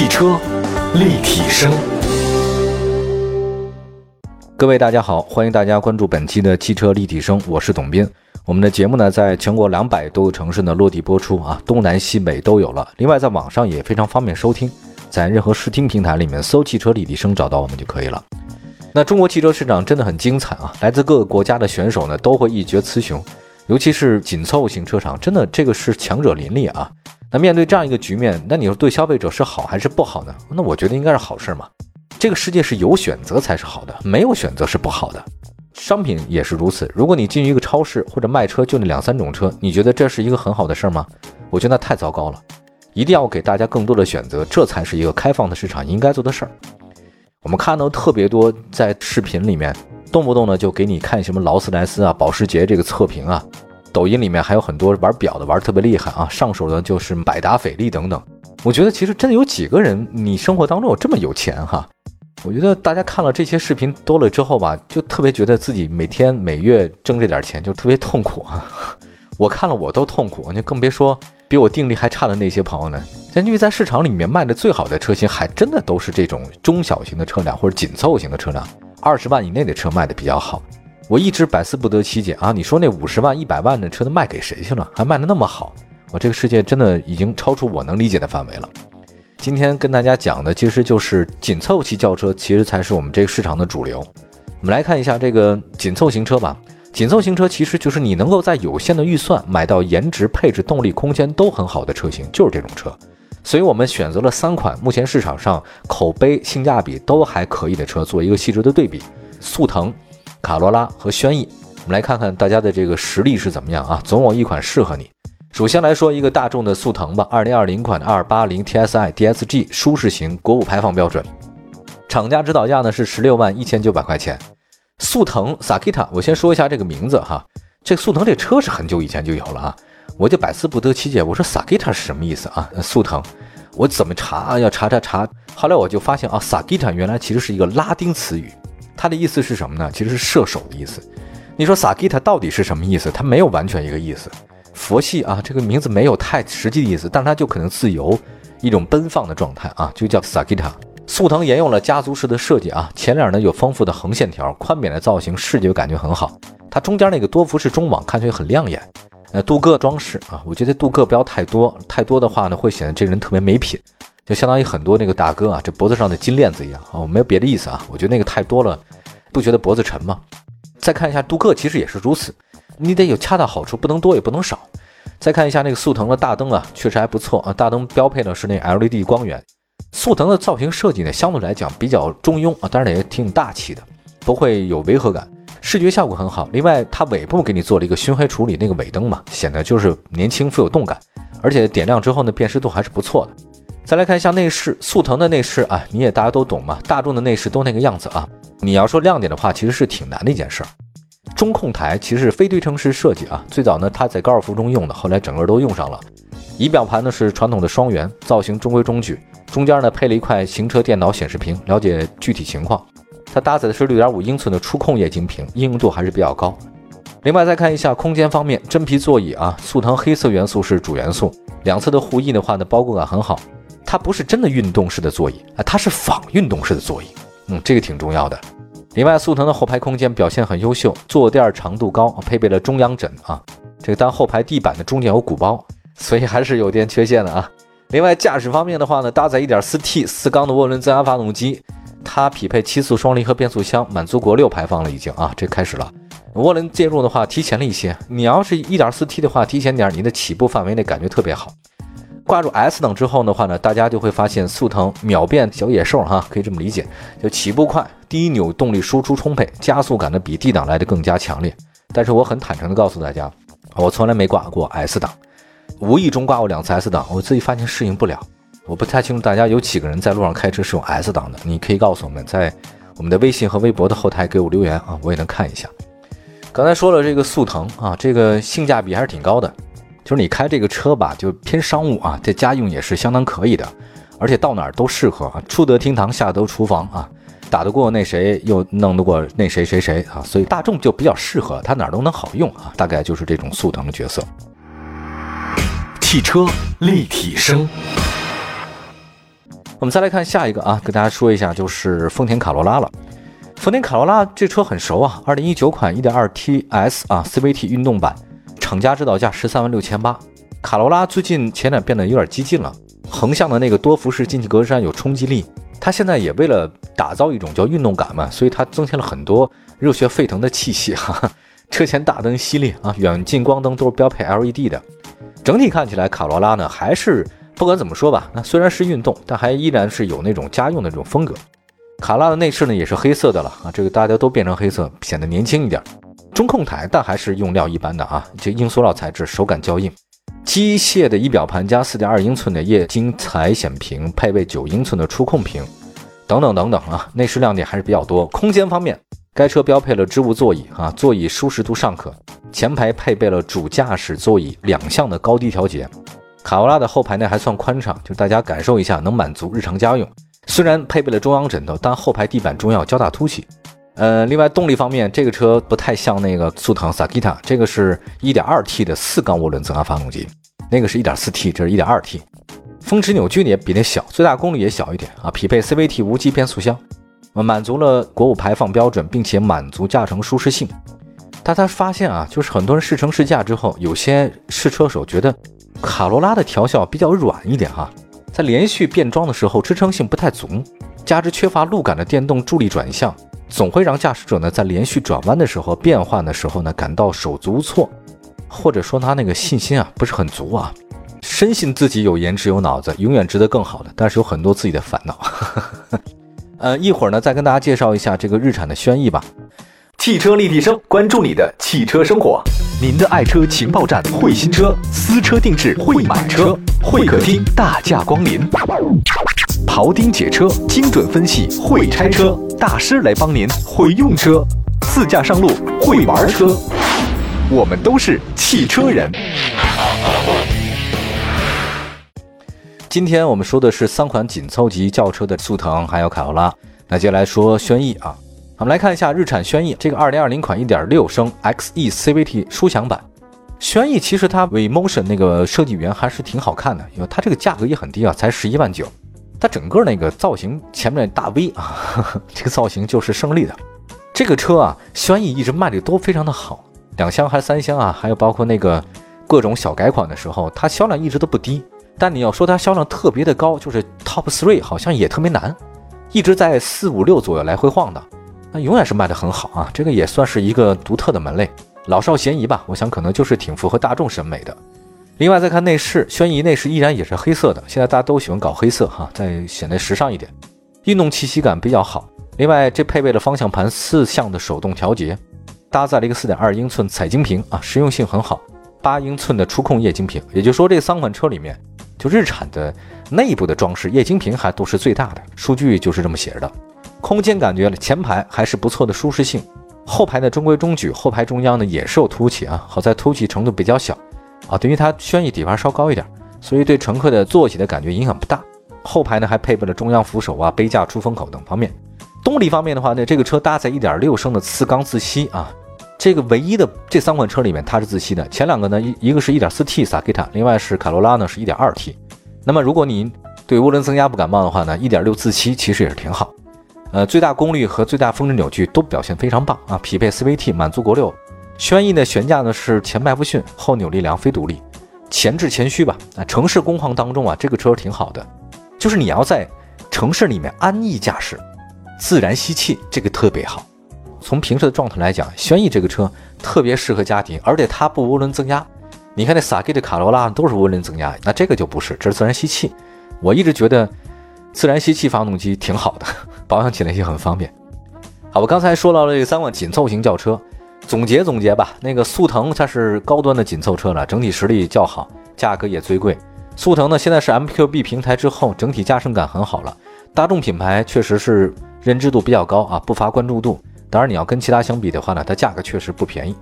汽车立体声，各位大家好，欢迎大家关注本期的汽车立体声，我是董斌。我们的节目呢，在全国两百多个城市呢落地播出啊，东南西北都有了。另外，在网上也非常方便收听，在任何视听平台里面搜“汽车立体声”找到我们就可以了。那中国汽车市场真的很精彩啊，来自各个国家的选手呢都会一决雌雄，尤其是紧凑型车厂，真的这个是强者林立啊。那面对这样一个局面，那你说对消费者是好还是不好呢？那我觉得应该是好事嘛。这个世界是有选择才是好的，没有选择是不好的。商品也是如此。如果你进一个超市或者卖车就那两三种车，你觉得这是一个很好的事儿吗？我觉得那太糟糕了。一定要给大家更多的选择，这才是一个开放的市场应该做的事儿。我们看到特别多在视频里面，动不动呢就给你看什么劳斯莱斯啊、保时捷这个测评啊。抖音里面还有很多玩表的，玩特别厉害啊！上手的就是百达翡丽等等。我觉得其实真的有几个人，你生活当中有这么有钱哈？我觉得大家看了这些视频多了之后吧，就特别觉得自己每天每月挣这点钱就特别痛苦啊！我看了我都痛苦，你更别说比我定力还差的那些朋友呢。因为在市场里面卖的最好的车型，还真的都是这种中小型的车辆或者紧凑型的车辆，二十万以内的车卖的比较好。我一直百思不得其解啊！你说那五十万、一百万的车都卖给谁去了？还卖的那么好？我这个世界真的已经超出我能理解的范围了。今天跟大家讲的其实就是紧凑级轿车，其实才是我们这个市场的主流。我们来看一下这个紧凑型车吧。紧凑型车其实就是你能够在有限的预算买到颜值、配置、动力、空间都很好的车型，就是这种车。所以我们选择了三款目前市场上口碑、性价比都还可以的车，做一个细致的对比。速腾。卡罗拉和轩逸，我们来看看大家的这个实力是怎么样啊？总有一款适合你。首先来说一个大众的速腾吧，二零二零款的二八零 TSI DSG 舒适型国五排放标准，厂家指导价呢是十六万一千九百块钱。速腾 Sakita，我先说一下这个名字哈，这速腾这车是很久以前就有了啊，我就百思不得其解，我说 Sakita 是什么意思啊？速腾，我怎么查啊要查查查，后来我就发现啊，Sakita 原来其实是一个拉丁词语。它的意思是什么呢？其实是射手的意思。你说萨吉塔到底是什么意思？它没有完全一个意思。佛系啊，这个名字没有太实际的意思，但它就可能自由，一种奔放的状态啊，就叫萨吉塔。速腾沿用了家族式的设计啊，前脸呢有丰富的横线条，宽扁的造型，视觉感觉很好。它中间那个多辐式中网看起来很亮眼。呃，镀铬装饰啊，我觉得镀铬不要太多，太多的话呢会显得这人特别没品。就相当于很多那个大哥啊，这脖子上的金链子一样啊，我没有别的意思啊，我觉得那个太多了，不觉得脖子沉吗？再看一下镀铬，其实也是如此，你得有恰到好处，不能多也不能少。再看一下那个速腾的大灯啊，确实还不错啊，大灯标配的是那 LED 光源。速腾的造型设计呢，相对来讲比较中庸啊，当然也挺大气的，不会有违和感，视觉效果很好。另外，它尾部给你做了一个熏黑处理，那个尾灯嘛，显得就是年轻富有动感，而且点亮之后呢，辨识度还是不错的。再来看一下内饰，速腾的内饰啊，你也大家都懂嘛，大众的内饰都那个样子啊。你要说亮点的话，其实是挺难的一件事儿。中控台其实是非对称式设计啊，最早呢它在高尔夫中用的，后来整个都用上了。仪表盘呢是传统的双圆，造型中规中矩，中间呢配了一块行车电脑显示屏，了解具体情况。它搭载的是六点五英寸的触控液晶屏，应用度还是比较高。另外再看一下空间方面，真皮座椅啊，速腾黑色元素是主元素，两侧的护翼的话呢，包裹感很好。它不是真的运动式的座椅啊，它是仿运动式的座椅，嗯，这个挺重要的。另外，速腾的后排空间表现很优秀，坐垫长度高，配备了中央枕啊。这个当后排地板的中间有鼓包，所以还是有点缺陷的啊。另外，驾驶方面的话呢，搭载 1.4T 四缸的涡轮增压发动机，它匹配七速双离合变速箱，满足国六排放了已经啊，这开始了。涡轮介入的话提前了一些，你要是一点四 T 的话，提前点，你的起步范围内感觉特别好。挂入 S 档之后的话呢，大家就会发现速腾秒变小野兽哈，可以这么理解，就起步快，低扭动力输出充沛，加速感呢比 D 档来的更加强烈。但是我很坦诚的告诉大家，我从来没挂过 S 档，无意中挂过两次 S 档，我自己发现适应不了。我不太清楚大家有几个人在路上开车是用 S 档的，你可以告诉我们，在我们的微信和微博的后台给我留言啊，我也能看一下。刚才说了这个速腾啊，这个性价比还是挺高的。就是你开这个车吧，就偏商务啊，这家用也是相当可以的，而且到哪儿都适合啊，出得厅堂，下得厨房啊，打得过那谁，又弄得过那谁谁谁啊，所以大众就比较适合，它哪儿都能好用啊，大概就是这种速腾的角色。汽车立体声，我们再来看下一个啊，跟大家说一下，就是丰田卡罗拉了。丰田卡罗拉这车很熟啊，二零一九款一点二 T S 啊 CVT 运动版，厂家指导价十三万六千八。卡罗拉最近前脸变得有点激进了，横向的那个多辐式进气格栅有冲击力。它现在也为了打造一种叫运动感嘛，所以它增添了很多热血沸腾的气息哈。车前大灯犀利啊，远近光灯都是标配 LED 的。整体看起来，卡罗拉呢还是。不管怎么说吧，那虽然是运动，但还依然是有那种家用的这种风格。卡拉的内饰呢也是黑色的了啊，这个大家都变成黑色，显得年轻一点。中控台但还是用料一般的啊，这硬塑料材质，手感较硬。机械的仪表盘加4.2英寸的液晶彩显屏，配备9英寸的触控屏，等等等等啊，内饰亮点还是比较多。空间方面，该车标配了织物座椅啊，座椅舒适度尚可。前排配备了主驾驶座椅两项的高低调节。卡罗拉的后排呢还算宽敞，就大家感受一下，能满足日常家用。虽然配备了中央枕头，但后排地板中央较大凸起。呃，另外动力方面，这个车不太像那个速腾 Sakita，这个是一点二 T 的四缸涡轮增压发动机，那个是一点四 T，这是一点二 T。峰值扭矩呢也比那小，最大功率也小一点啊。匹配 CVT 无级变速箱，满足了国五排放标准，并且满足驾乘舒适性。大家发现啊，就是很多人试乘试驾之后，有些试车手觉得。卡罗拉的调校比较软一点哈，在连续变装的时候支撑性不太足，加之缺乏路感的电动助力转向，总会让驾驶者呢在连续转弯的时候、变换的时候呢感到手足无措，或者说他那个信心啊不是很足啊。深信自己有颜值有脑子，永远值得更好的，但是有很多自己的烦恼。呃，一会儿呢再跟大家介绍一下这个日产的轩逸吧。汽车立体声，关注你的汽车生活。您的爱车情报站，会新车，私车定制，会买车，会客厅大驾光临，庖丁解车，精准分析，会拆车大师来帮您，会用车，自驾上路，会玩车，我们都是汽车人。今天我们说的是三款紧凑级轿车的速腾，还有卡罗拉。那接下来说轩逸啊。我们来看一下日产轩逸这个二零二零款一点六升 XE CVT 舒享版。轩逸其实它 Vmotion 那个设计语言还是挺好看的，因为它这个价格也很低啊，才十一万九。它整个那个造型前面大 V 啊，这个造型就是胜利的。这个车啊，轩逸一直卖的都非常的好，两厢还是三厢啊，还有包括那个各种小改款的时候，它销量一直都不低。但你要说它销量特别的高，就是 Top Three 好像也特别难，一直在四五六左右来回晃的。那永远是卖的很好啊，这个也算是一个独特的门类，老少咸宜吧。我想可能就是挺符合大众审美的。另外再看内饰，轩逸内饰依然也是黑色的，现在大家都喜欢搞黑色哈，再显得时尚一点，运动气息感比较好。另外这配备了方向盘四项的手动调节，搭载了一个四点二英寸彩晶屏啊，实用性很好。八英寸的触控液晶屏，也就是说这三款车里面，就日产的内部的装饰液晶屏还都是最大的，数据就是这么写着的。空间感觉了，前排还是不错的舒适性，后排呢中规中矩，后排中央呢也是有凸起啊，好在凸起程度比较小啊，等于它轩逸底盘稍高一点，所以对乘客的坐起的感觉影响不大。后排呢还配备了中央扶手啊、杯架、出风口等方面。动力方面的话呢，这个车搭载1.6升的四缸自吸啊，这个唯一的这三款车里面它是自吸的，前两个呢一一个是一点四 T Sakita，另外是卡罗拉呢是一点二 T。那么如果您对涡轮增压不感冒的话呢，一点六自吸其实也是挺好。呃，最大功率和最大峰值扭矩都表现非常棒啊，匹配 CVT 满足国六。轩逸的悬架呢是前麦弗逊，后扭力梁非独立，前置前驱吧。啊，城市工况当中啊，这个车挺好的，就是你要在城市里面安逸驾驶，自然吸气，这个特别好。从平时的状态来讲，轩逸这个车特别适合家庭，而且它不涡轮增压。你看那萨 K 的卡罗拉都是涡轮增压，那这个就不是，这是自然吸气。我一直觉得。自然吸气发动机挺好的，保养起来也很方便。好，我刚才说到了这三款紧凑型轿车，总结总结吧。那个速腾它是高端的紧凑车了，整体实力较好，价格也最贵。速腾呢现在是 MQB 平台之后，整体驾乘感很好了。大众品牌确实是认知度比较高啊，不乏关注度。当然你要跟其他相比的话呢，它价格确实不便宜。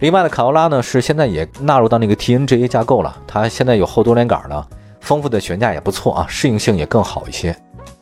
另外的卡罗拉呢是现在也纳入到那个 TNGA 架构了，它现在有后多连杆了。丰富的悬架也不错啊，适应性也更好一些。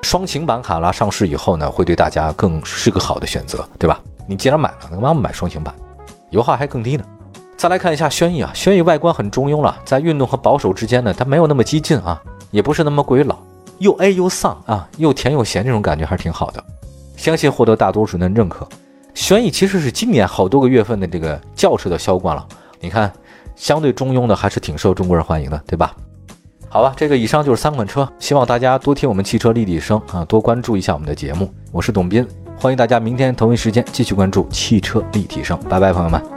双擎版卡罗拉上市以后呢，会对大家更是个好的选择，对吧？你既然买了，干嘛不买双擎版？油耗还更低呢。再来看一下轩逸啊，轩逸外观很中庸了，在运动和保守之间呢，它没有那么激进啊，也不是那么过于老。又 A 又丧啊，又甜又咸，这种感觉还是挺好的。相信获得大多数人的认可。轩逸其实是今年好多个月份的这个轿车的销冠了，你看，相对中庸的还是挺受中国人欢迎的，对吧？好吧，这个以上就是三款车，希望大家多听我们汽车立体声啊，多关注一下我们的节目。我是董斌，欢迎大家明天同一时间继续关注汽车立体声，拜拜，朋友们。